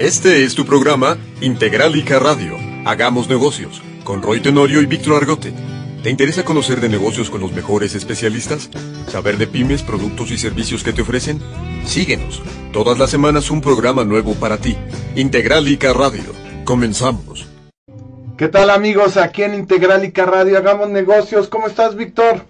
Este es tu programa Integralica Radio. Hagamos negocios con Roy Tenorio y Víctor Argote. ¿Te interesa conocer de negocios con los mejores especialistas? ¿Saber de pymes, productos y servicios que te ofrecen? Síguenos. Todas las semanas un programa nuevo para ti. Integralica Radio. Comenzamos. ¿Qué tal amigos? Aquí en Integralica Radio hagamos negocios. ¿Cómo estás, Víctor?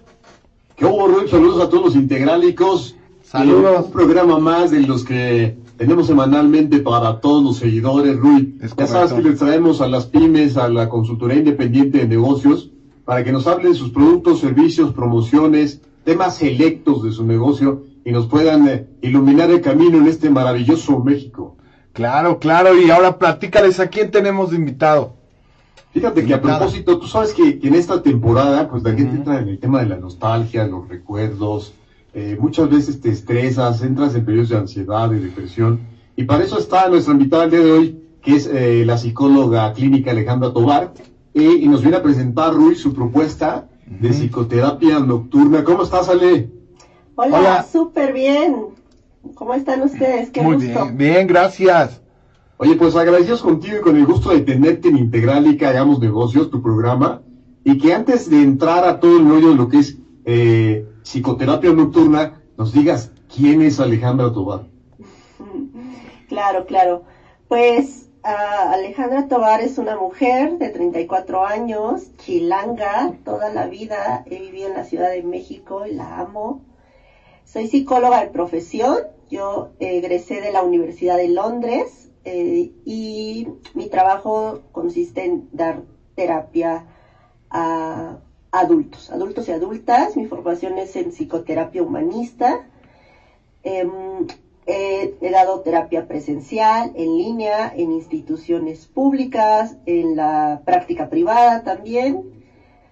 ¿Qué hubo, Roy? Saludos a todos los integrálicos. Saludos. Un programa más de los que tenemos semanalmente para todos los seguidores, Rui. Es ya sabes que les traemos a las pymes, a la consultoría independiente de negocios, para que nos hablen de sus productos, servicios, promociones, temas selectos de su negocio y nos puedan eh, iluminar el camino en este maravilloso México. Claro, claro. Y ahora platícales a quién tenemos de invitado. Fíjate que a propósito, tú sabes que, que en esta temporada, pues la gente Ujú. entra en el tema de la nostalgia, los recuerdos, eh, muchas veces te estresas, entras en periodos de ansiedad, de depresión, y para eso está nuestra invitada el día de hoy, que es eh, la psicóloga clínica Alejandra Tobar, eh, y nos viene a presentar, Ruiz, su propuesta de psicoterapia nocturna. ¿Cómo estás, Ale? Hola, Hola. súper bien. ¿Cómo están ustedes? Qué Muy gusto. bien, bien, gracias. Oye, pues agradecidos contigo y con el gusto de tenerte en Integral y que hagamos negocios, tu programa, y que antes de entrar a todo el rollo de lo que es eh, psicoterapia nocturna, nos digas quién es Alejandra Tobar. Claro, claro. Pues ah, Alejandra Tobar es una mujer de 34 años, chilanga, toda la vida he vivido en la Ciudad de México y la amo. Soy psicóloga de profesión, yo egresé de la Universidad de Londres eh, y mi trabajo consiste en dar terapia a adultos, adultos y adultas. Mi formación es en psicoterapia humanista. Em, he, dado terapia presencial, en línea, en instituciones públicas, en la práctica privada también.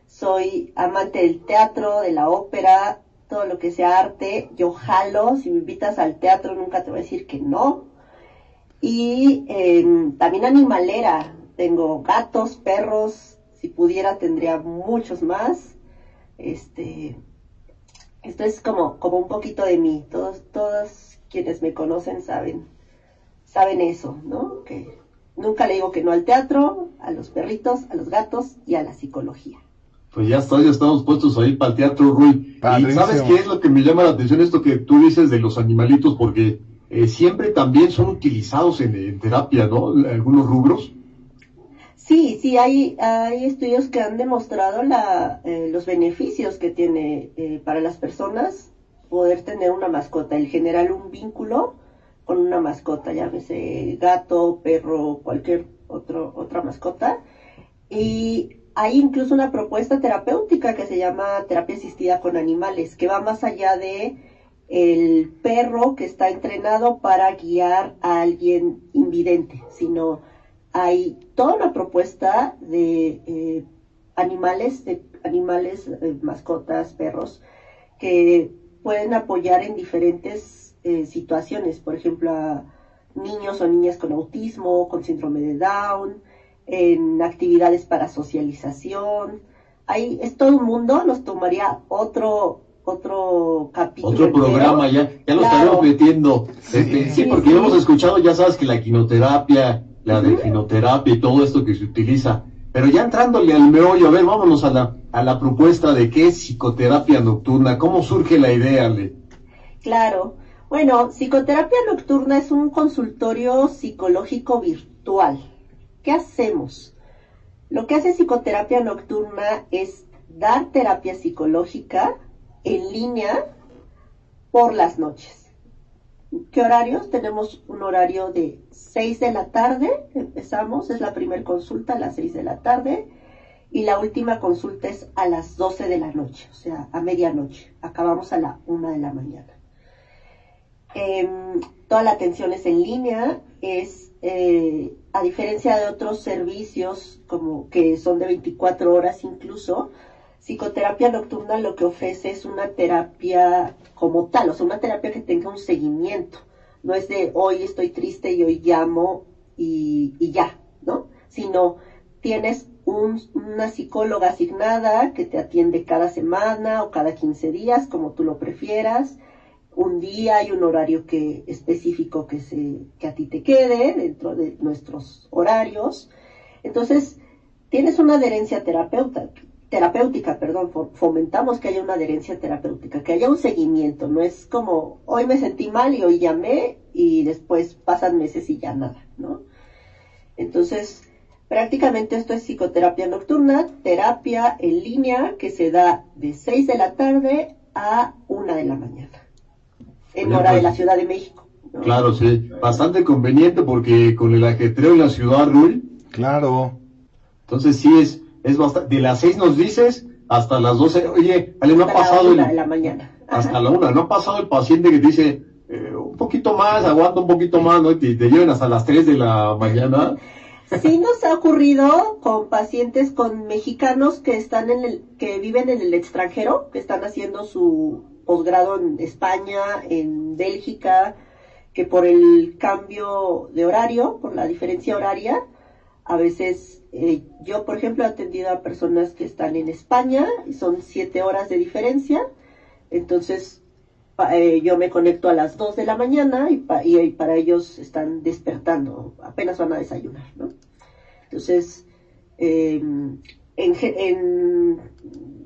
Soy amante del teatro, de la ópera, todo lo que sea arte. Yo jalo, si me invitas al teatro nunca te voy a decir que no. Y em, también animalera. Tengo gatos, perros. Si pudiera tendría muchos más. Este, esto es como, como un poquito de mí. Todos, todos quienes me conocen saben, saben eso, ¿no? Que nunca le digo que no al teatro, a los perritos, a los gatos y a la psicología. Pues ya está, ya estamos puestos ahí para el teatro, Rui. Y sabes qué es lo que me llama la atención, esto que tú dices de los animalitos, porque eh, siempre también son utilizados en, en terapia, ¿no? Algunos rubros. Sí, sí, hay, hay estudios que han demostrado la, eh, los beneficios que tiene eh, para las personas poder tener una mascota, el generar un vínculo con una mascota, llámese gato, perro, cualquier otro, otra mascota. Y hay incluso una propuesta terapéutica que se llama terapia asistida con animales, que va más allá de el perro que está entrenado para guiar a alguien invidente, sino hay toda una propuesta de eh, animales, de animales, eh, mascotas, perros, que pueden apoyar en diferentes eh, situaciones, por ejemplo, a niños o niñas con autismo, con síndrome de Down, en actividades para socialización. Hay, es todo un mundo, nos tomaría otro, otro capítulo. Otro entero. programa ya, ya lo Claro. estaremos metiendo. Sí, Sí. porque Sí, hemos escuchado, ya sabes que la quinoterapia, la delfinoterapia y todo esto que se utiliza. Pero ya entrándole al meollo, a ver, vámonos a la, a la propuesta de qué es psicoterapia nocturna. ¿Cómo surge la idea, Ale? Claro. Bueno, psicoterapia nocturna es un consultorio psicológico virtual. ¿Qué hacemos? Lo que hace psicoterapia nocturna es dar terapia psicológica en línea por las noches. ¿Qué horarios? Tenemos un horario de 6 de la tarde, empezamos, es la primera consulta a las 6 de la tarde y la última consulta es a las 12 de la noche, o sea, a medianoche. Acabamos a la 1 de la mañana. Em, toda la atención es en línea, es eh, a diferencia de otros servicios como que son de 24 horas incluso, psicoterapia nocturna lo que ofrece es una terapia como tal, o sea, una terapia que tenga un seguimiento. No es de hoy estoy triste y hoy llamo y, y ya, ¿no? Sino tienes un- una psicóloga asignada que te atiende cada semana o cada 15 días, como tú lo prefieras. un día y un horario que específico que se que a ti te quede dentro de nuestros horarios. Entonces, tienes una adherencia terapeuta, terapéutica, perdón, fomentamos que haya una adherencia terapéutica, que haya un seguimiento, no es como hoy me sentí mal y hoy llamé y después pasan meses y ya nada, ¿no? Entonces, prácticamente esto es psicoterapia nocturna, terapia en línea que se da de 6 de la tarde a 1 de la mañana, en hora de la Ciudad de México. Claro, sí, bastante conveniente porque con el ajetreo en la ciudad, Rui. Claro. Entonces sí es es bastante, de las seis nos dices hasta las doce, oye, Ale, no ha pasado la la mañana. hasta la una, no ha pasado el paciente que dice, eh, un poquito más, aguanta un poquito más, ¿no? Y te, te lleven hasta las tres de la mañana. Sí nos ha ocurrido con pacientes, con mexicanos que están en el, que viven en el extranjero, que están haciendo su posgrado en España, en Bélgica, que por el cambio de horario, por la diferencia horaria, a veces eh, yo, por ejemplo, he atendido a personas que están en España y son siete horas de diferencia. Entonces, eh, yo me conecto a las dos de la mañana y, para ellos están despertando, apenas van a desayunar, ¿no? Entonces, em, en,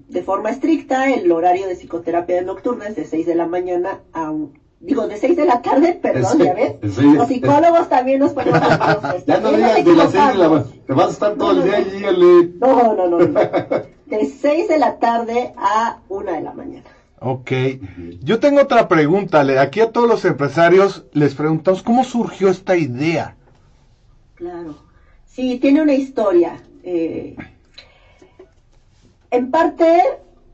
de forma estricta, el horario de psicoterapia nocturna es de 6 de la mañana a digo, de 6 de la tarde, perdón, ya ves. Los psicólogos también nos ponemos Ya no digas de las 6 de la mañana, te vas a estar todo el día allí, Ale. No, no, no, no. De 6 de la tarde a 1 de la mañana. Ok. Yo tengo otra pregunta. Aquí a todos los empresarios les preguntamos, ¿cómo surgió esta idea? Claro. Sí, tiene una historia. Eh, en parte,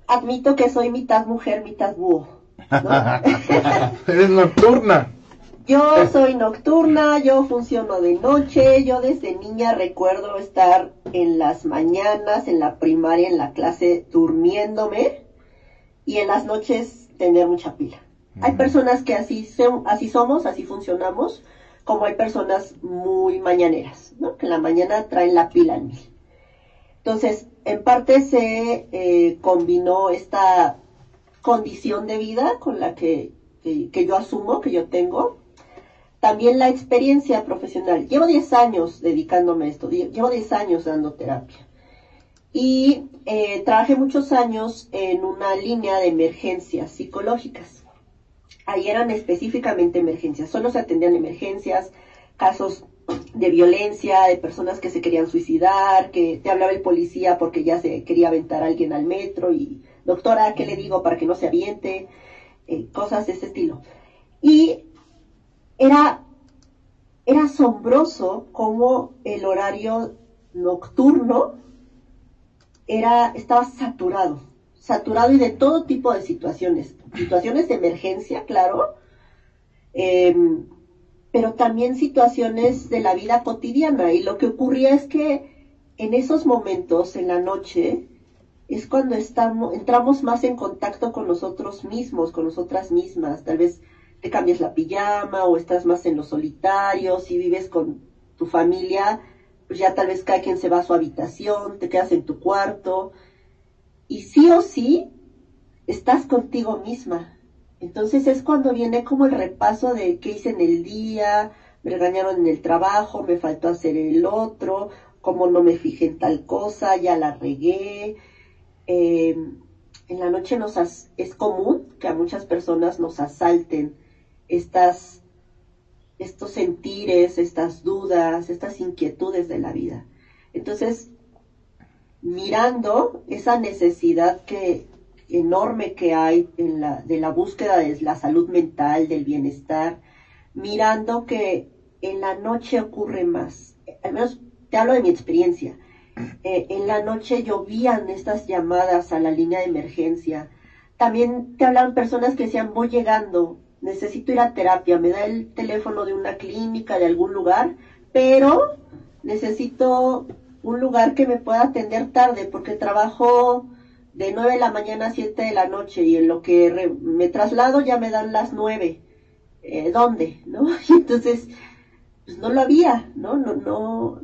admito que soy mitad mujer, mitad búho. Eres nocturna. Yo soy nocturna, yo funciono de noche, yo desde niña recuerdo estar en las mañanas, en la primaria, en la clase, durmiéndome y en las noches tener mucha pila. Hay personas que así, así somos, así funcionamos, como hay personas muy mañaneras, ¿no? que en la mañana traen la pila en mí. Entonces, en parte se eh, combinó esta condición de vida con la que, yo asumo, que yo tengo. También la experiencia profesional. Llevo 10 años dedicándome a esto, llevo 10 años dando terapia. Y eh, trabajé muchos años en una línea de emergencias psicológicas. Ahí eran específicamente emergencias, solo se atendían emergencias, casos de violencia, de personas que se querían suicidar, que te hablaba el policía porque ya se quería aventar a alguien al metro y doctora, ¿qué le digo para que no se aviente? Eh, cosas de ese estilo. Y era, era asombroso cómo el horario nocturno era, estaba saturado, saturado y de todo tipo de situaciones, situaciones de emergencia, claro, em, pero también situaciones de la vida cotidiana. Y lo que ocurría es que en esos momentos, en la noche, es cuando estamos, entramos más en contacto con nosotros mismos, con nosotras mismas. Tal vez te cambias la pijama o estás más en lo solitario, si vives con tu familia, pues ya tal vez cada quien se va a su habitación, te quedas en tu cuarto y sí o sí estás contigo misma. Entonces es cuando viene como el repaso de qué hice en el día, me regañaron en el trabajo, me faltó hacer el otro, cómo no me fijé en tal cosa, ya la regué, eh, en la noche nos es común que a muchas personas nos asalten estas, estos sentires, estas dudas, estas inquietudes de la vida. Entonces, mirando esa necesidad que enorme que hay en la, de la búsqueda de la salud mental, del bienestar, mirando que en la noche ocurre más. Al menos te hablo de mi experiencia. Eh, en la noche llovían estas llamadas a la línea de emergencia. También te hablan personas que decían, voy llegando, necesito ir a terapia, me da el teléfono de una clínica, de algún lugar, pero necesito un lugar que me pueda atender tarde porque trabajo de 9 de la mañana a 7 de la noche y en lo que me traslado ya me dan las 9. Eh, ¿Dónde? ¿No? Y entonces, pues no lo había, ¿no? No, no,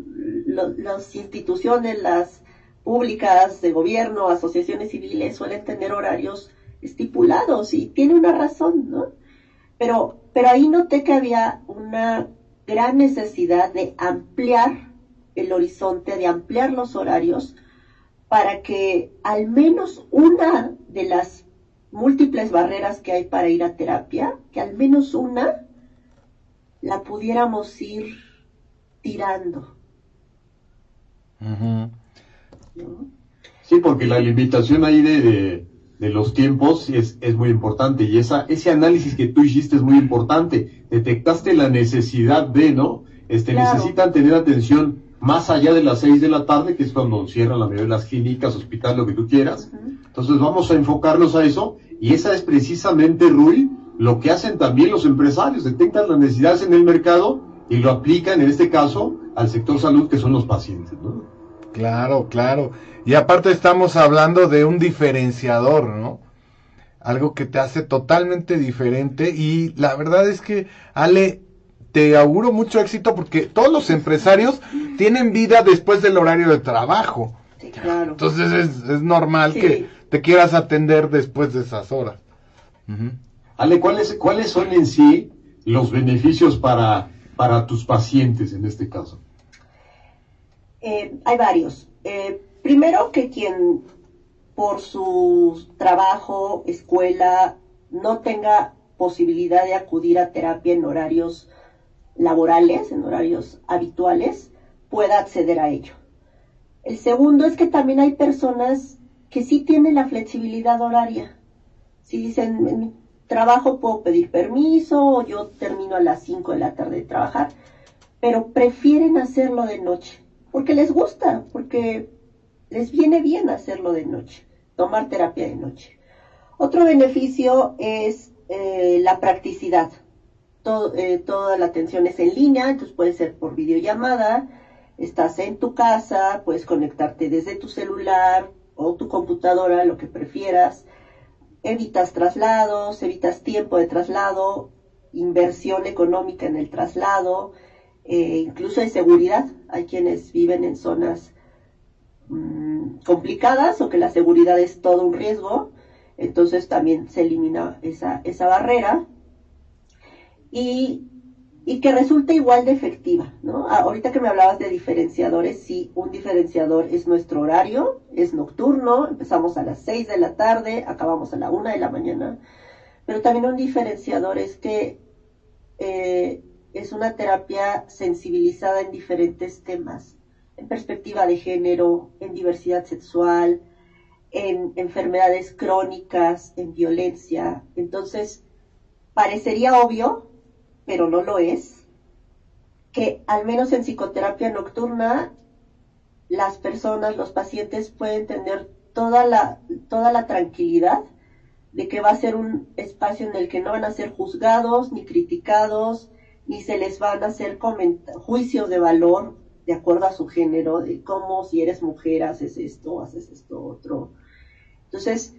las instituciones, las públicas de gobierno, asociaciones civiles suelen tener horarios estipulados y tiene una razón, ¿no? Pero, pero ahí noté que había una gran necesidad de ampliar el horizonte, de ampliar los horarios, para que al menos una de las múltiples barreras que hay para ir a terapia, que al menos una la pudiéramos ir tirando. Sí, porque la limitación ahí de, de, los tiempos es, es, muy importante y esa, ese análisis que tú hiciste es muy importante. Detectaste la necesidad de, ¿no? Este, Necesitan tener atención más allá de las seis de la tarde, que es cuando cierran la mayoría de las clínicas, hospitales, lo que tú quieras. Entonces vamos a enfocarnos a eso y esa es precisamente, Rui, lo que hacen también los empresarios. Detectan las necesidades en el mercado y lo aplican, en este caso, al sector salud, que son los pacientes, ¿no? Claro, claro. Y aparte estamos hablando de un diferenciador, ¿no? Algo que te hace totalmente diferente y la verdad es que, Ale, te auguro mucho éxito porque todos los empresarios tienen vida después del horario de trabajo. Sí, claro. Entonces es, normal que te quieras atender después de esas horas. Ale, ¿cuáles, ¿cuáles son en sí los beneficios para, para tus pacientes en este caso? Eh, hay varios. Eh, primero que quien por su trabajo, escuela, no tenga posibilidad de acudir a terapia en horarios laborales, en horarios habituales, pueda acceder a ello. El segundo es que también hay personas que sí tienen la flexibilidad horaria. Si dicen, trabajo puedo pedir permiso, yo termino a las 5 de la tarde de trabajar, pero prefieren hacerlo de noche, porque les gusta, porque les viene bien hacerlo de noche, tomar terapia de noche. Otro beneficio es eh, la practicidad. Eh, toda la atención es en línea, entonces puede ser por videollamada, estás en tu casa, puedes conectarte desde tu celular o tu computadora, lo que prefieras, evitas traslados, evitas tiempo de traslado, inversión económica en el traslado, eh, incluso hay seguridad, hay quienes viven en zonas mm, complicadas o que la seguridad es todo un riesgo, entonces también se elimina esa, esa barrera. Y, y que resulte igual de efectiva, ¿no? Ah, ahorita que me hablabas de diferenciadores, sí, un diferenciador es nuestro horario, es nocturno, empezamos a las 6 de la tarde, acabamos a la 1 de la mañana, pero también un diferenciador es que eh, es una terapia sensibilizada en diferentes temas, en perspectiva de género, en diversidad sexual, en enfermedades crónicas, en violencia. Entonces, parecería obvio, pero no lo es, que al menos en psicoterapia nocturna las personas, los pacientes pueden tener toda la, toda la tranquilidad de que va a ser un espacio en el que no van a ser juzgados ni criticados, ni se les van a hacer juicios de valor de acuerdo a su género, de cómo si eres mujer haces esto, haces esto otro. Entonces,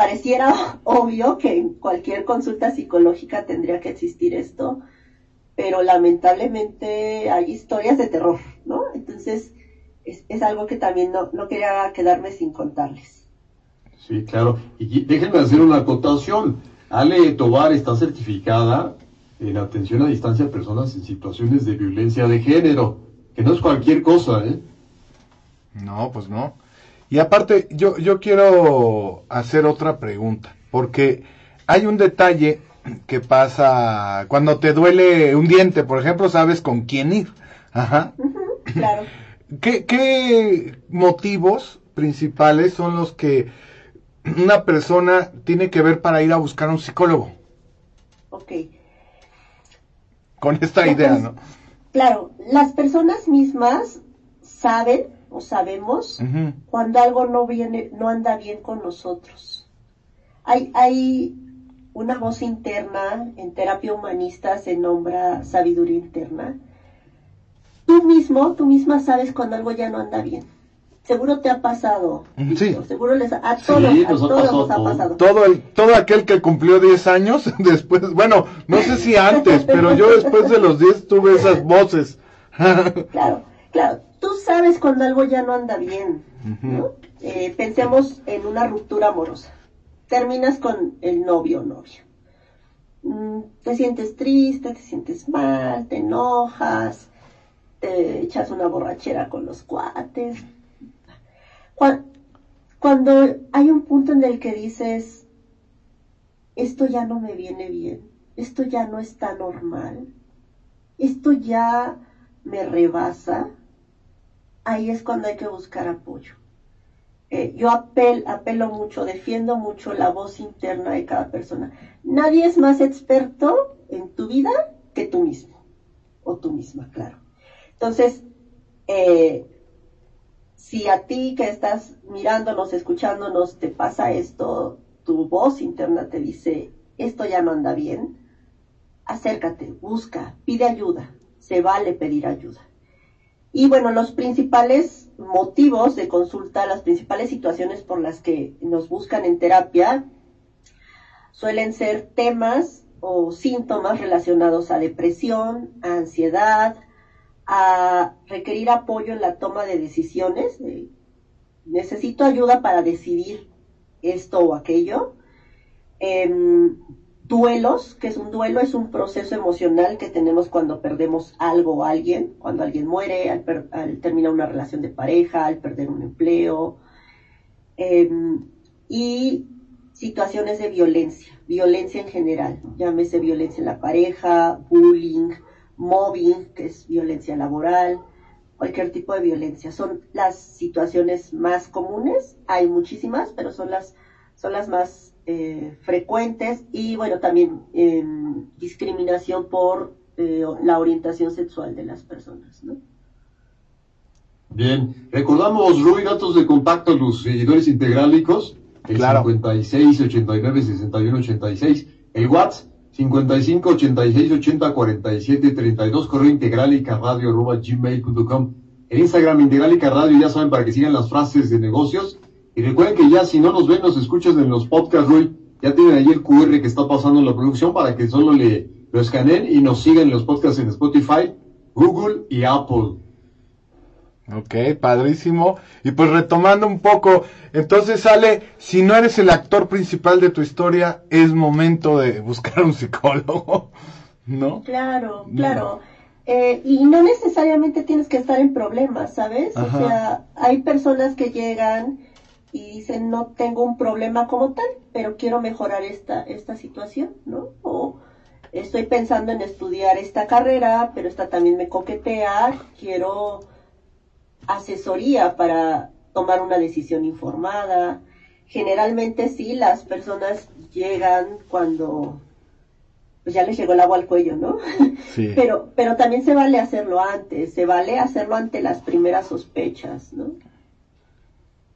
pareciera obvio que en cualquier consulta psicológica tendría que existir esto, pero lamentablemente hay historias de terror, ¿no? Entonces es, algo que también no, no, quería quedarme sin contarles. Sí, claro. Y déjenme hacer una acotación. Ale Tobar está certificada en atención a distancia a personas en situaciones de violencia de género, que no es cualquier cosa, ¿eh? No, pues no. Y aparte, yo, yo quiero hacer otra pregunta, porque hay un detalle que pasa cuando te duele un diente, por ejemplo, sabes con quién ir. Ajá. claro. ¿Qué, ¿Qué motivos principales son los que una persona tiene que ver para ir a buscar a un psicólogo? Ok. Con esta idea, ¿no? Claro, las personas mismas saben o sabemos cuando algo no viene, no anda bien con nosotros. Hay, hay una voz interna, en terapia humanista se nombra sabiduría interna. Tú mismo, tú misma sabes cuando algo ya no anda bien. Seguro te ha pasado. Sí. Seguro les a todos, a todos nos ha pasado. Todo, el, todo aquel que cumplió 10 años, después, bueno, no sé si antes, pero yo después de los 10 tuve esas voces. claro, claro tú sabes cuando algo ya no anda bien, ¿no? Eh, pensemos en una ruptura amorosa. Terminas con el novio o novia. mm, te sientes triste, te sientes mal, te enojas, te echas una borrachera con los cuates. Cuando hay un punto en el que dices, esto ya no me viene bien, esto ya no está normal, esto ya me rebasa, ahí es cuando hay que buscar apoyo. Eh, yo apel, apelo mucho, defiendo mucho la voz interna de cada persona. Nadie es más experto en tu vida que tú mismo, o tú misma, claro. Entonces, eh, si a ti que estás mirándonos, escuchándonos, te pasa esto, tu voz interna te dice, esto ya no anda bien, acércate, busca, pide ayuda, se vale pedir ayuda. Y bueno, los principales motivos de consulta, las principales situaciones por las que nos buscan en terapia, suelen ser temas o síntomas relacionados a depresión, a ansiedad, a requerir apoyo en la toma de decisiones. necesito ayuda para decidir esto o aquello. Em, duelos, que es un duelo, es un proceso emocional que tenemos cuando perdemos algo o alguien, cuando alguien muere, al, terminar una relación de pareja, al perder un empleo, em, y situaciones de violencia, violencia en general, llámese violencia en la pareja, bullying, mobbing, que es violencia laboral, cualquier tipo de violencia. Son las situaciones más comunes, hay muchísimas, pero son las, son las más eh, frecuentes y bueno, también em, discriminación por eh, la orientación sexual de las personas, ¿no? Bien, recordamos, Rui, datos de contacto a los seguidores integrálicos, el claro. 56 89 61 86, el WhatsApp 55 86 80 47 32, correo integrálica radio arroba gmail.com, el Instagram integrálica radio, ya saben, para que sigan las frases de negocios, y recuerden que ya si no nos ven, nos escuchas en los podcasts, Rui, ya tienen ahí el QR que está pasando en la producción para que solo le lo escaneen y nos sigan en los podcasts en Spotify, Google y Apple. Ok, padrísimo. Y pues retomando un poco, entonces sale, si no eres el actor principal de tu historia, es momento de buscar un psicólogo, ¿no? Claro, claro. Eh, y no necesariamente tienes que estar en problemas, ¿sabes? O sea, hay personas que llegan y dicen no tengo un problema como tal, pero quiero mejorar esta, esta situación, ¿no? O estoy pensando en estudiar esta carrera, pero esta también me coquetea, quiero asesoría para tomar una decisión informada. Generalmente sí, las personas llegan cuando pues ya les llegó el agua al cuello, ¿no? Sí. Pero, pero también se vale hacerlo antes, se vale hacerlo ante las primeras sospechas, ¿no?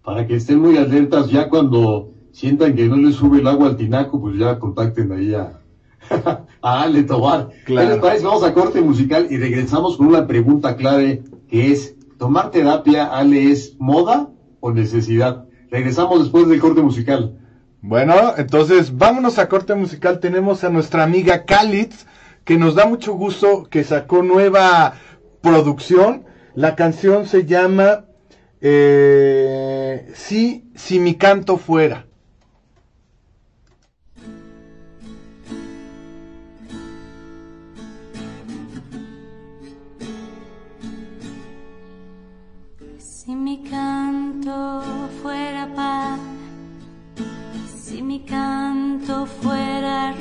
Para que estén muy alertas ya cuando sientan que no les sube el agua al tinaco, pues ya contacten ahí a, a Ale Tobar. Claro. Vamos a corte musical y regresamos con una pregunta clave que es, ¿tomar terapia, Ale, es moda o necesidad? Regresamos después del corte musical. Bueno, entonces vámonos a corte musical. Tenemos a nuestra amiga Kalitz, que nos da mucho gusto que sacó nueva producción. La canción se llama eh, sí, si mi canto fuera. Si mi canto fuera paz, si mi canto fuera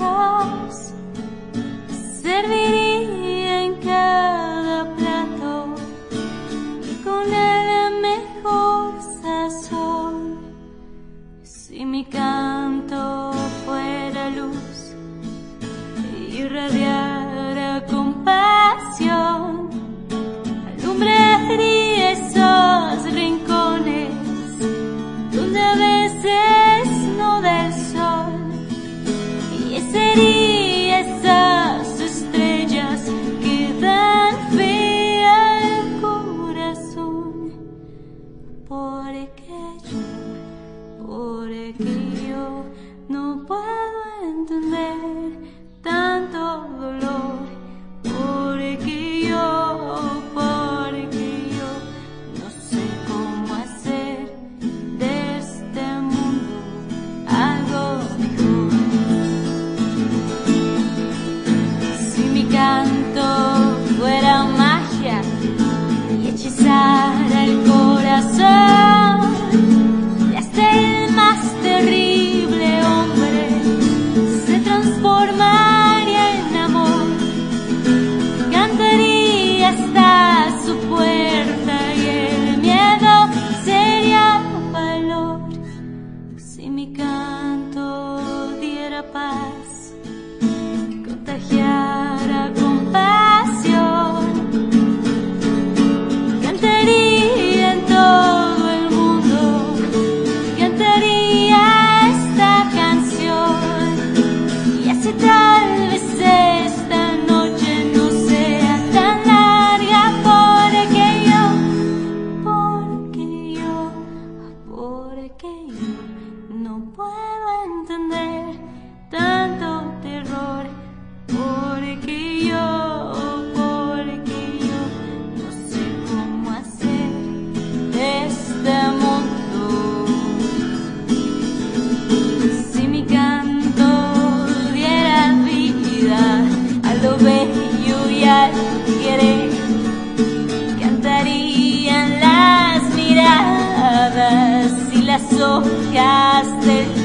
dejaste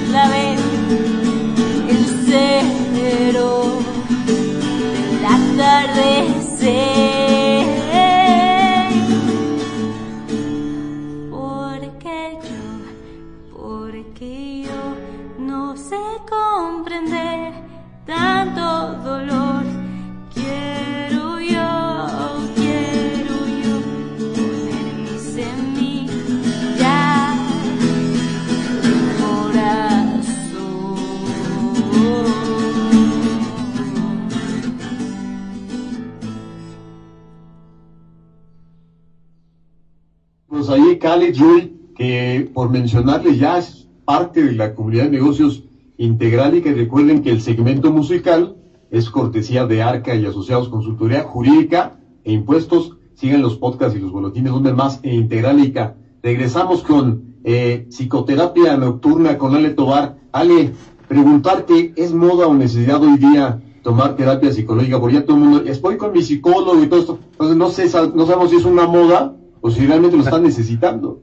Joy, que por mencionarles ya es parte de la comunidad de negocios integral y que recuerden que el segmento musical es cortesía de Arca y Asociados Consultoría Jurídica e Impuestos. Sigan los podcasts y los boletines donde más e Integralica. Regresamos con eh, psicoterapia nocturna con Ale Tobar. Ale, preguntarte, ¿es moda o necesidad hoy día tomar terapia psicológica? Porque ya todo el mundo, estoy con mi psicólogo y todo esto. Entonces no, sé, no sabemos si es una moda o si realmente lo están necesitando.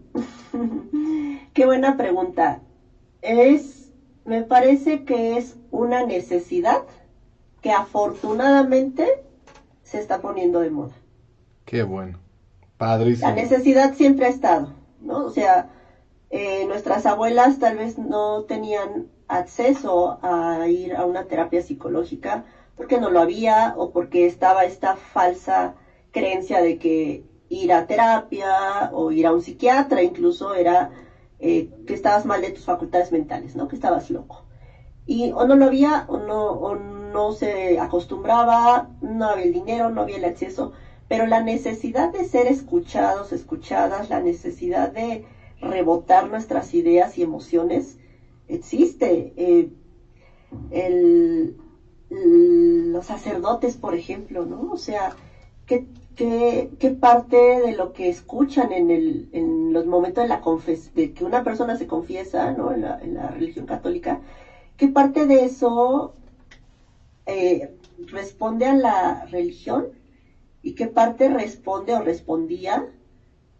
Qué buena pregunta. Es, me parece que es una necesidad que afortunadamente se está poniendo de moda. Qué bueno. La Padrísimo. necesidad siempre ha estado, ¿no? O sea, eh, nuestras abuelas tal vez no tenían acceso a ir a una terapia psicológica porque no lo había o porque estaba esta falsa creencia de que ir a terapia o ir a un psiquiatra incluso era eh, que estabas mal de tus facultades mentales, ¿no? Que estabas loco. Y o no lo había o no, o no se acostumbraba, no había el dinero, no había el acceso, pero la necesidad de ser escuchados, escuchadas, la necesidad de rebotar nuestras ideas y emociones existe. Eh, el- los sacerdotes, por ejemplo, ¿no? O sea, ¿qué, qué, qué parte de lo que escuchan en, el, en los momentos de, la confes de que una persona se confiesa, ¿no? En la, en la religión católica, ¿qué parte de eso eh, responde a la religión y qué parte responde o respondía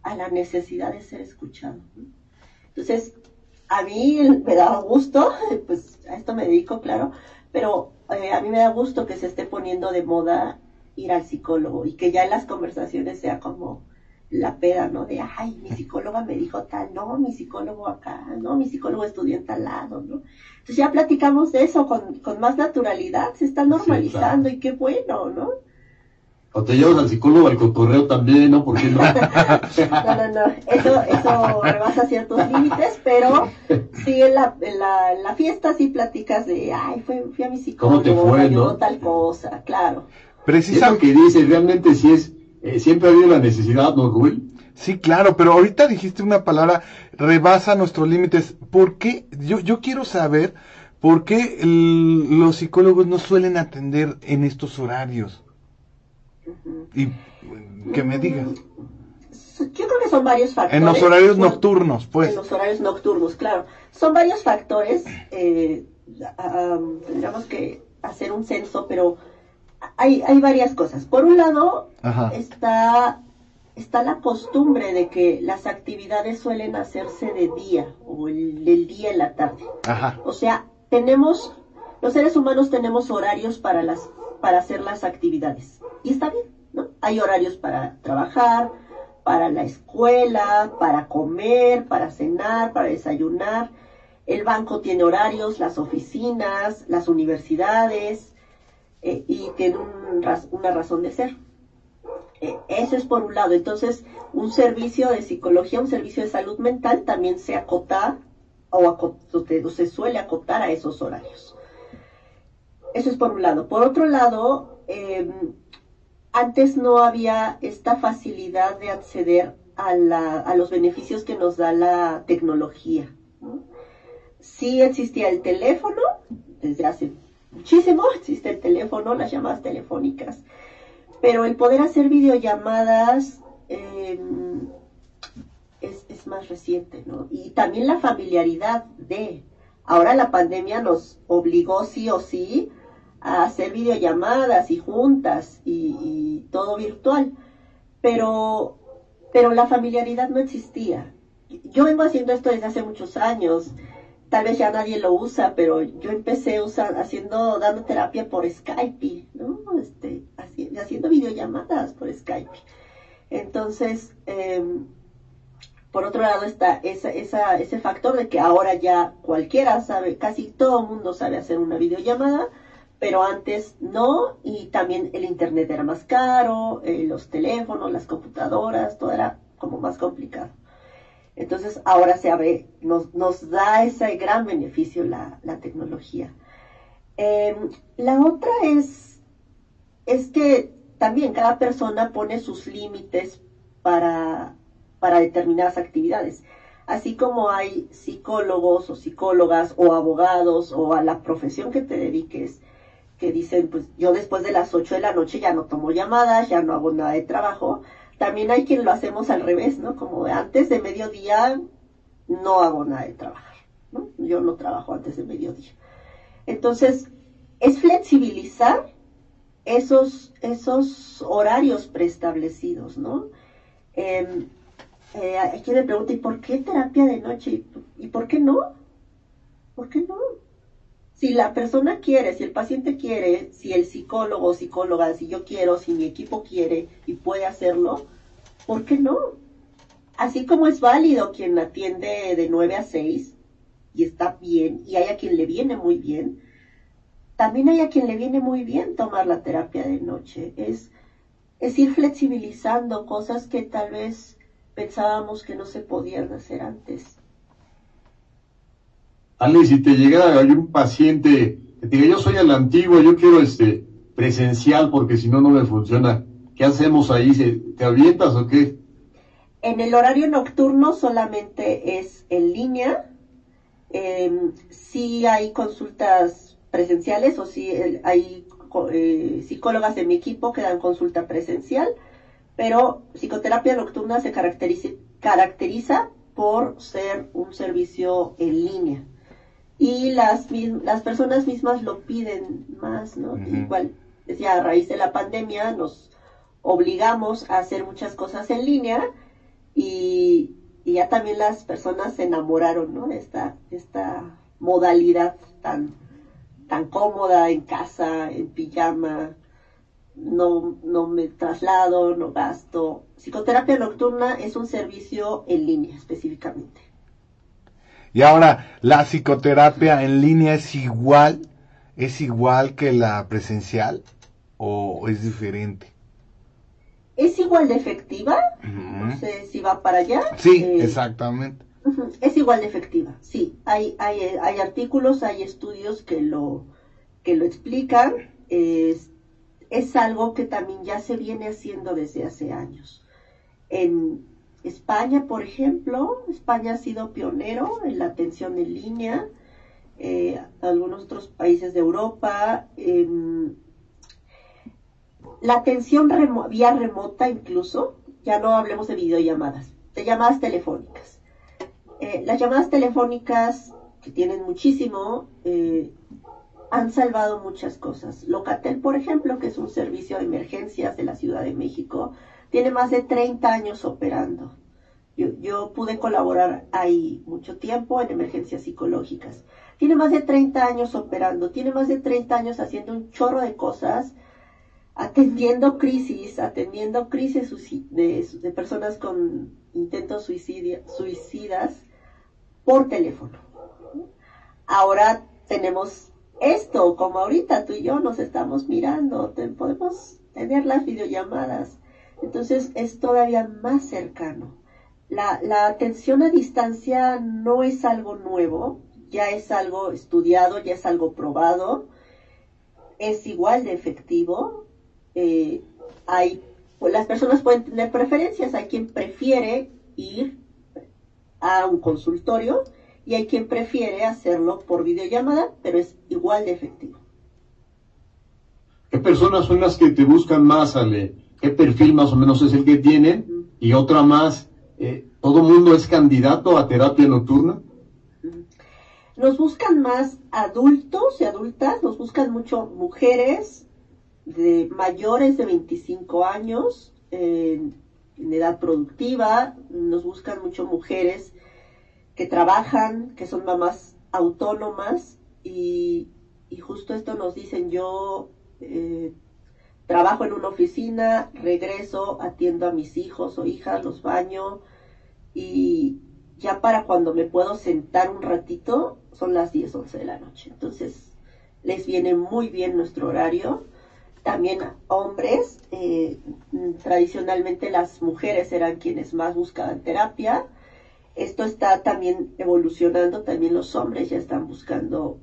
a la necesidad de ser escuchado? Entonces, a mí me daba gusto, pues a esto me dedico, claro, pero eh, a mí me da gusto que se esté poniendo de moda ir al psicólogo y que ya en las conversaciones sea como la peda, ¿no? De, ay, mi psicóloga me dijo tal, no, mi psicólogo acá, no, mi psicólogo estudió en tal lado, ¿no? Entonces ya platicamos de eso con, con más naturalidad, se está normalizando y qué bueno, ¿no? O te llevas al psicólogo al cotorreo también, ¿no? ¿Por qué no? No, no, no, eso, eso rebasa ciertos límites, pero sí en la, en la, en la fiesta sí platicas de, ay, fue, fui a mi psicólogo, ¿Cómo te fue, me ayudó no? tal cosa, claro. Y es lo Precisamente. que dice, realmente sí es, eh, siempre ha habido la necesidad, ¿no, Rubén? Sí, claro, pero ahorita dijiste una palabra, rebasa nuestros límites. ¿Por qué? Yo, yo quiero saber por qué el- los psicólogos no suelen atender en estos horarios. Y que me digas. Yo creo que son varios factores. En los horarios Bueno, nocturnos, pues. En los horarios nocturnos, claro. Son varios factores. eh, um, tendríamos que hacer un censo, pero hay, hay varias cosas. Por un lado, Ajá. está, está la costumbre de que las actividades suelen hacerse de día o el, el día en la tarde. Ajá. O sea, tenemos, los seres humanos tenemos horarios para las, para hacer las actividades. Y está bien, ¿no? Hay horarios para trabajar, para la escuela, para comer, para cenar, para desayunar. El banco tiene horarios, las oficinas, las universidades, eh, y tiene un una razón de ser. Eh, eso es por un lado. Entonces, un servicio de psicología, un servicio de salud mental también se acota o, se suele acotar a esos horarios. Eso es por un lado. Por otro lado, eh, antes no había esta facilidad de acceder a, la- a los beneficios que nos da la tecnología. ¿no? Sí existía el teléfono, desde hace muchísimo existe el teléfono, las llamadas telefónicas, pero el poder hacer videollamadas eh, es, es más reciente, ¿no? Y también la familiaridad de, ahora la pandemia nos obligó sí o sí a hacer videollamadas y juntas y, y todo virtual, pero, pero la familiaridad no existía. yo vengo haciendo esto desde hace muchos años. Tal vez ya nadie lo usa, pero yo empecé usar, haciendo, dando terapia por Skype, ¿no? Este, haci- haciendo videollamadas por Skype. Entonces, em, por otro lado está esa, esa, ese factor de que ahora ya cualquiera sabe, casi todo mundo sabe hacer una videollamada, pero antes no, y también el internet era más caro, eh, los teléfonos, las computadoras, todo era como más complicado. Entonces ahora se abre, nos, nos da ese gran beneficio la, la tecnología. Em, la otra es, es que también cada persona pone sus límites para, para determinadas actividades. Así como hay psicólogos o psicólogas o abogados o a la profesión que te dediques que dicen, pues yo después de las 8 de la noche ya no tomo llamadas, ya no hago nada de trabajo. También hay quien lo hacemos al revés, ¿no? Como antes de mediodía no hago nada de trabajar, ¿no? Yo no trabajo antes de mediodía. Entonces, es flexibilizar esos, esos horarios preestablecidos, ¿no? Eh, eh, quien me pregunta, ¿y por qué terapia de noche? ¿Y, y por qué no? ¿Por qué no? Si la persona quiere, si el paciente quiere, si el psicólogo o psicóloga, si yo quiero, si mi equipo quiere y puede hacerlo, ¿por qué no? Así como es válido quien atiende de 9 a 6 y está bien, y hay a quien le viene muy bien, también hay a quien le viene muy bien tomar la terapia de noche. Es, es ir flexibilizando cosas que tal vez pensábamos que no se podían hacer antes. Ale, si te llegara hay un paciente que te diga, yo soy a la antigua, yo quiero este presencial porque si no, no me funciona. ¿Qué hacemos ahí? ¿Se- ¿Te avientas o qué? En el horario nocturno solamente es en línea. Eh, sí hay consultas presenciales o sí el- hay eh, psicólogas de mi equipo que dan consulta presencial, pero psicoterapia nocturna se caracteriza, caracteriza por ser un servicio en línea. Y las, las personas mismas lo piden más, ¿no? Ujú. Igual, decía, a raíz de la pandemia nos obligamos a hacer muchas cosas en línea y, y ya también las personas se enamoraron, ¿no? De esta, esta modalidad tan, tan cómoda en casa, en pijama, no, no me traslado, no gasto. Psicoterapia nocturna es un servicio en línea específicamente. Y ahora, ¿la psicoterapia en línea es igual, es igual que la presencial o es diferente? ¿Es igual de efectiva? No sé si va para allá. Sí, Eh, exactamente. Es igual de efectiva, sí. Hay, hay, hay artículos, hay estudios que lo, que lo explican. Es, es algo que también ya se viene haciendo desde hace años. En España, por ejemplo, España ha sido pionero en la atención en línea. Eh, algunos otros países de Europa. em, la atención vía remota incluso, ya no hablemos de videollamadas, de llamadas telefónicas. Eh, las llamadas telefónicas, que tienen muchísimo, eh, han salvado muchas cosas. Locatel, por ejemplo, que es un servicio de emergencias de la Ciudad de México, tiene más de 30 años operando. Yo, pude colaborar ahí mucho tiempo en emergencias psicológicas. Tiene más de 30 años operando, tiene más de 30 años haciendo un chorro de cosas, atendiendo crisis, atendiendo crisis de, personas con intentos suicidas por teléfono. Ahora tenemos esto, como ahorita tú y yo nos estamos mirando, podemos tener las videollamadas. Entonces es todavía más cercano. La, la atención a distancia no es algo nuevo, ya es algo estudiado, ya es algo probado, es igual de efectivo. eh, hay, pues las personas pueden tener preferencias, hay quien prefiere ir a un consultorio y hay quien prefiere hacerlo por videollamada, pero es igual de efectivo. ¿Qué personas son las que te buscan más, Ale? ¿Qué perfil más o menos es el que tienen? Y otra más, eh, ¿todo mundo es candidato a terapia nocturna? Nos buscan más adultos y adultas, nos buscan mucho mujeres de mayores de 25 años, en, edad productiva, nos buscan mucho mujeres que trabajan, que son mamás autónomas y, y justo esto nos dicen, yo eh, trabajo en una oficina, regreso, atiendo a mis hijos o hijas, los baño y ya para cuando me puedo sentar un ratito son las 10, 11 de la noche. Entonces les viene muy bien nuestro horario. También hombres, eh, tradicionalmente las mujeres eran quienes más buscaban terapia. Esto está también evolucionando, también los hombres ya están buscando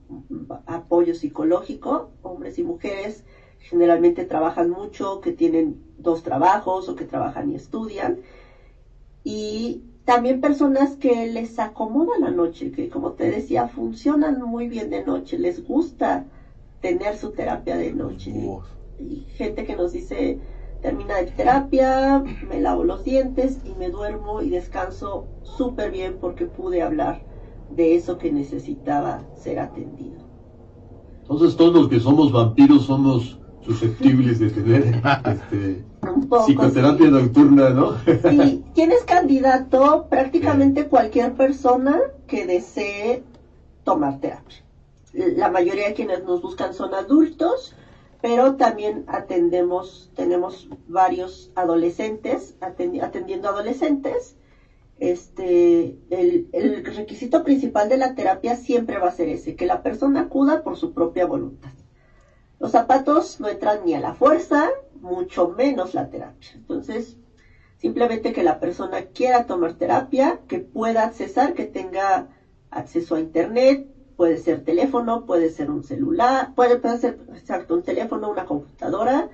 apoyo psicológico, hombres y mujeres generalmente trabajan mucho, que tienen dos trabajos o que trabajan y estudian. Y también personas que les acomoda la noche, que como te decía, funcionan muy bien de noche, les gusta tener su terapia de noche. Y gente que nos dice, termina de terapia, me lavo los dientes y me duermo y descanso súper bien porque pude hablar de eso que necesitaba ser atendido. Entonces todos los que somos vampiros somos susceptibles de tener este, psicoterapia nocturna, ¿no? Sí, tienes candidato prácticamente cualquier persona que desee tomar terapia. La mayoría de quienes nos buscan son adultos, pero también atendemos, tenemos varios adolescentes, atendiendo adolescentes. Este, el, el requisito principal de la terapia siempre va a ser ese, que la persona acuda por su propia voluntad. Los zapatos no entran ni a la fuerza, mucho menos la terapia. Entonces, simplemente que la persona quiera tomar terapia, que pueda accesar, que tenga acceso a internet, puede ser teléfono, puede ser un celular, puede, ser exacto, un teléfono, una computadora.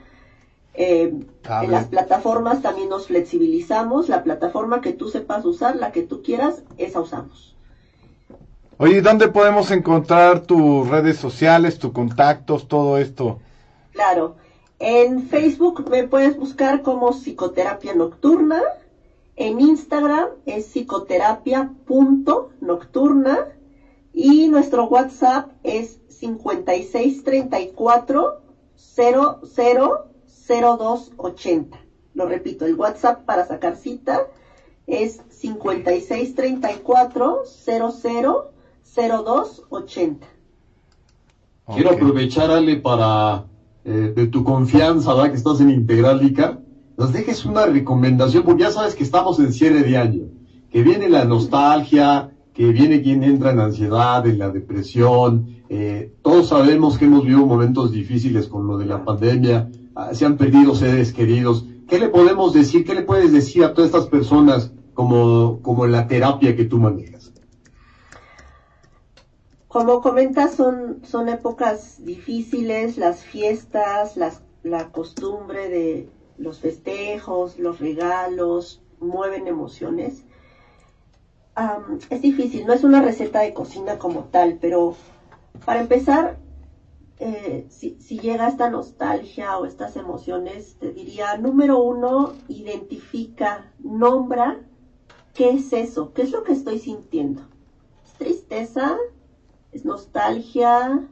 Eh, en las plataformas también nos flexibilizamos, la plataforma que tú sepas usar, la que tú quieras, esa usamos. Oye, ¿dónde podemos encontrar tus redes sociales, tus contactos, todo esto? Claro, en Facebook me puedes buscar como psicoterapia nocturna, en Instagram es psicoterapia.nocturna y nuestro WhatsApp es 5634 000280. Lo repito, el WhatsApp para sacar cita es 5634 00 0280. Quiero aprovechar, Ale, para eh, de tu confianza, ¿verdad? Que estás en Integralica, nos dejes una recomendación, porque ya sabes que estamos en cierre de año, que viene la nostalgia, que viene quien entra en ansiedad, en la depresión. Eh, todos sabemos que hemos vivido momentos difíciles con lo de la pandemia, ah, se han perdido seres queridos. ¿Qué le podemos decir? ¿Qué le puedes decir a todas estas personas como, como la terapia que tú manejas? Como comentas, son, son épocas difíciles, las fiestas, la costumbre de los festejos, los regalos, mueven emociones. es difícil, no es una receta de cocina como tal, pero para empezar, eh, si, si, llega esta nostalgia o estas emociones, te diría, número uno, identifica, nombra qué es eso, qué es lo que estoy sintiendo. ¿Es tristeza? Es nostalgia,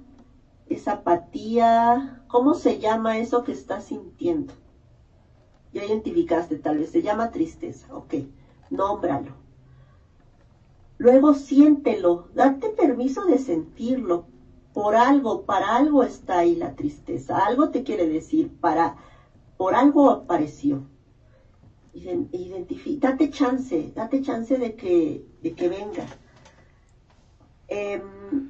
es apatía, ¿cómo se llama eso que estás sintiendo? Ya identificaste, tal vez se llama tristeza, ok, nómbralo. Luego siéntelo, date permiso de sentirlo. Por algo, para algo está ahí la tristeza, algo te quiere decir, para, por algo apareció. Date chance, date chance de que, de que venga. Em,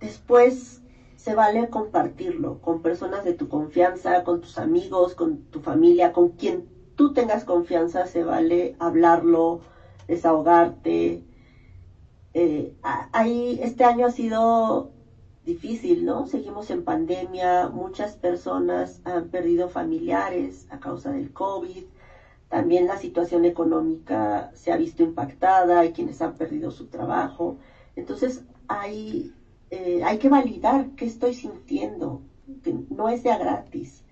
después se vale compartirlo con personas de tu confianza, con tus amigos, con tu familia, con quien tú tengas confianza, se vale hablarlo, desahogarte. Eh, ahí, este año ha sido difícil, ¿no? Seguimos en pandemia, muchas personas han perdido familiares a causa del COVID, también la situación económica se ha visto impactada, hay quienes han perdido su trabajo. Entonces hay, eh, hay que validar qué estoy sintiendo, que no es de a gratis.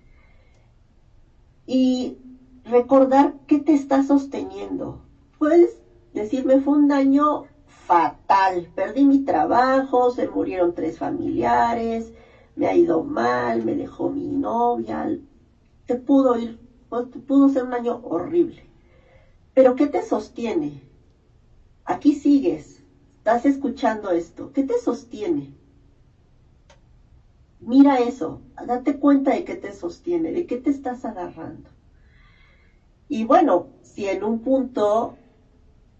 Y recordar qué te está sosteniendo. Puedes decirme, fue un daño fatal, perdí mi trabajo, se murieron tres familiares, me ha ido mal, me dejó mi novia, te pudo ir, te pudo ser un año horrible. Pero ¿qué te sostiene? Aquí sigues, estás escuchando esto, ¿qué te sostiene? Mira eso, date cuenta de qué te sostiene, de qué te estás agarrando. Y bueno, si en un punto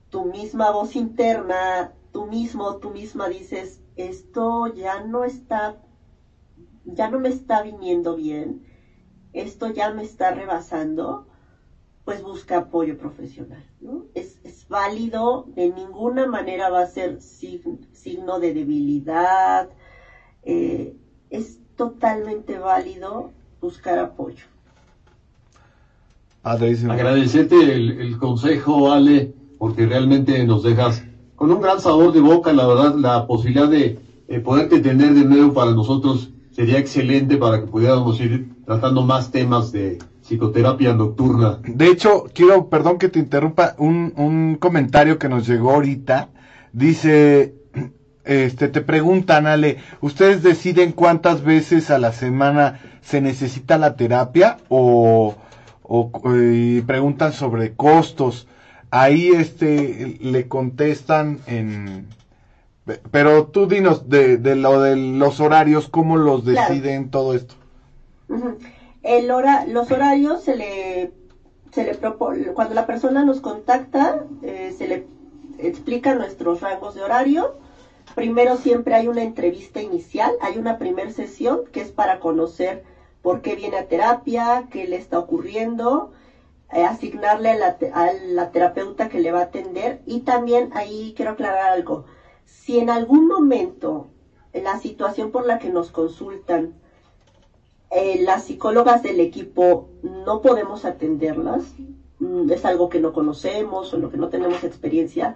tu misma voz interna, tú mismo, tú misma dices, esto ya no está, ya no me está viniendo bien, esto ya me está rebasando, pues busca apoyo profesional, ¿no? Es, válido, de ninguna manera va a ser signo, signo de debilidad, eh, es totalmente válido buscar apoyo. Padrísimo. Agradecerte el, el consejo, Ale, porque realmente nos dejas con un gran sabor de boca, la verdad, la posibilidad de eh, poderte tener de nuevo para nosotros sería excelente para que pudiéramos ir tratando más temas de psicoterapia nocturna. De hecho, quiero, perdón que te interrumpa, un, un comentario que nos llegó ahorita. Dice, este, te preguntan, Ale, ¿ustedes deciden cuántas veces a la semana se necesita la terapia o, o y preguntan sobre costos? Ahí, este, le contestan en, pero tú dinos de, de lo de los horarios, ¿cómo los Claro. deciden todo esto? El hora, los horarios se le, se le propone, cuando la persona nos contacta, eh, se le explica nuestros rangos de horario. Primero siempre hay una entrevista inicial, hay una primer sesión que es para conocer por qué viene a terapia, qué le está ocurriendo, eh, asignarle a la, a la terapeuta que le va a atender y también ahí quiero aclarar algo. Si en algún momento la situación por la que nos consultan eh, las psicólogas del equipo no podemos atenderlas, mm, es algo que no conocemos o lo que no tenemos experiencia.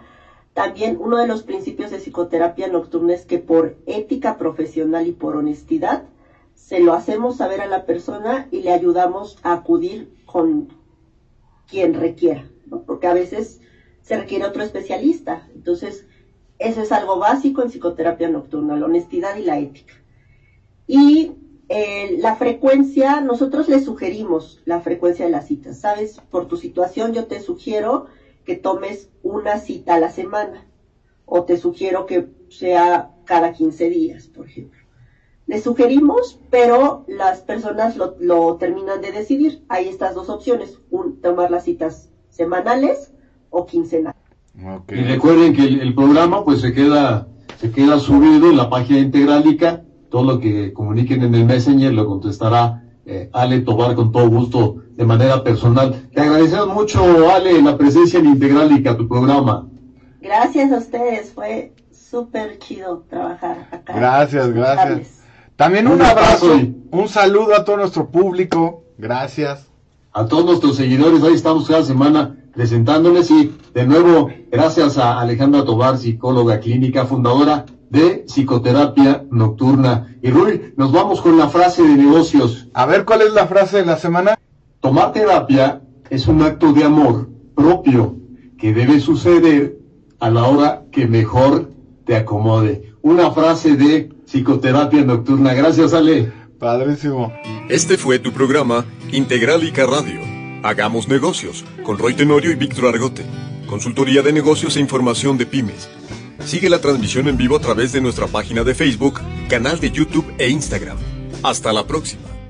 También uno de los principios de psicoterapia nocturna es que por ética profesional y por honestidad se lo hacemos saber a la persona y le ayudamos a acudir con quien requiera, porque a veces se requiere otro especialista. Entonces, eso es algo básico en psicoterapia nocturna, la honestidad y la ética. Y eh, la frecuencia, nosotros le sugerimos la frecuencia de las citas. Sabes, por tu situación yo te sugiero que tomes una cita a la semana o te sugiero que sea cada 15 días, por ejemplo. Le sugerimos, pero las personas lo, lo terminan de decidir. Hay estas dos opciones, un, tomar las citas semanales o quincenales. Y recuerden que el, el programa pues se queda, se queda subido en la página Integrálica. Todo lo que comuniquen en el Messenger lo contestará eh, Ale Tobar con todo gusto de manera personal. Te agradecemos mucho, Ale, la presencia en Integrálica, tu programa. Gracias a ustedes, fue súper chido trabajar acá. Gracias, gracias. También un Un abrazo, abrazo y- un saludo a todo nuestro público. Gracias. A todos nuestros seguidores, ahí estamos cada semana presentándoles y de nuevo gracias a Alejandra Tobar, psicóloga clínica, fundadora de psicoterapia nocturna. Y Rui, nos vamos con la frase de negocios. A ver, ¿cuál es la frase de la semana? Tomar terapia es un acto de amor propio que debe suceder a la hora que mejor te acomode. Una frase de psicoterapia nocturna. Gracias, Ale. Padrísimo. Este fue tu programa Integralica Radio. Hagamos negocios con Roy Tenorio y Víctor Argote. Consultoría de negocios e información de pymes. Sigue la transmisión en vivo a través de nuestra página de Facebook, canal de YouTube e Instagram. Hasta la próxima.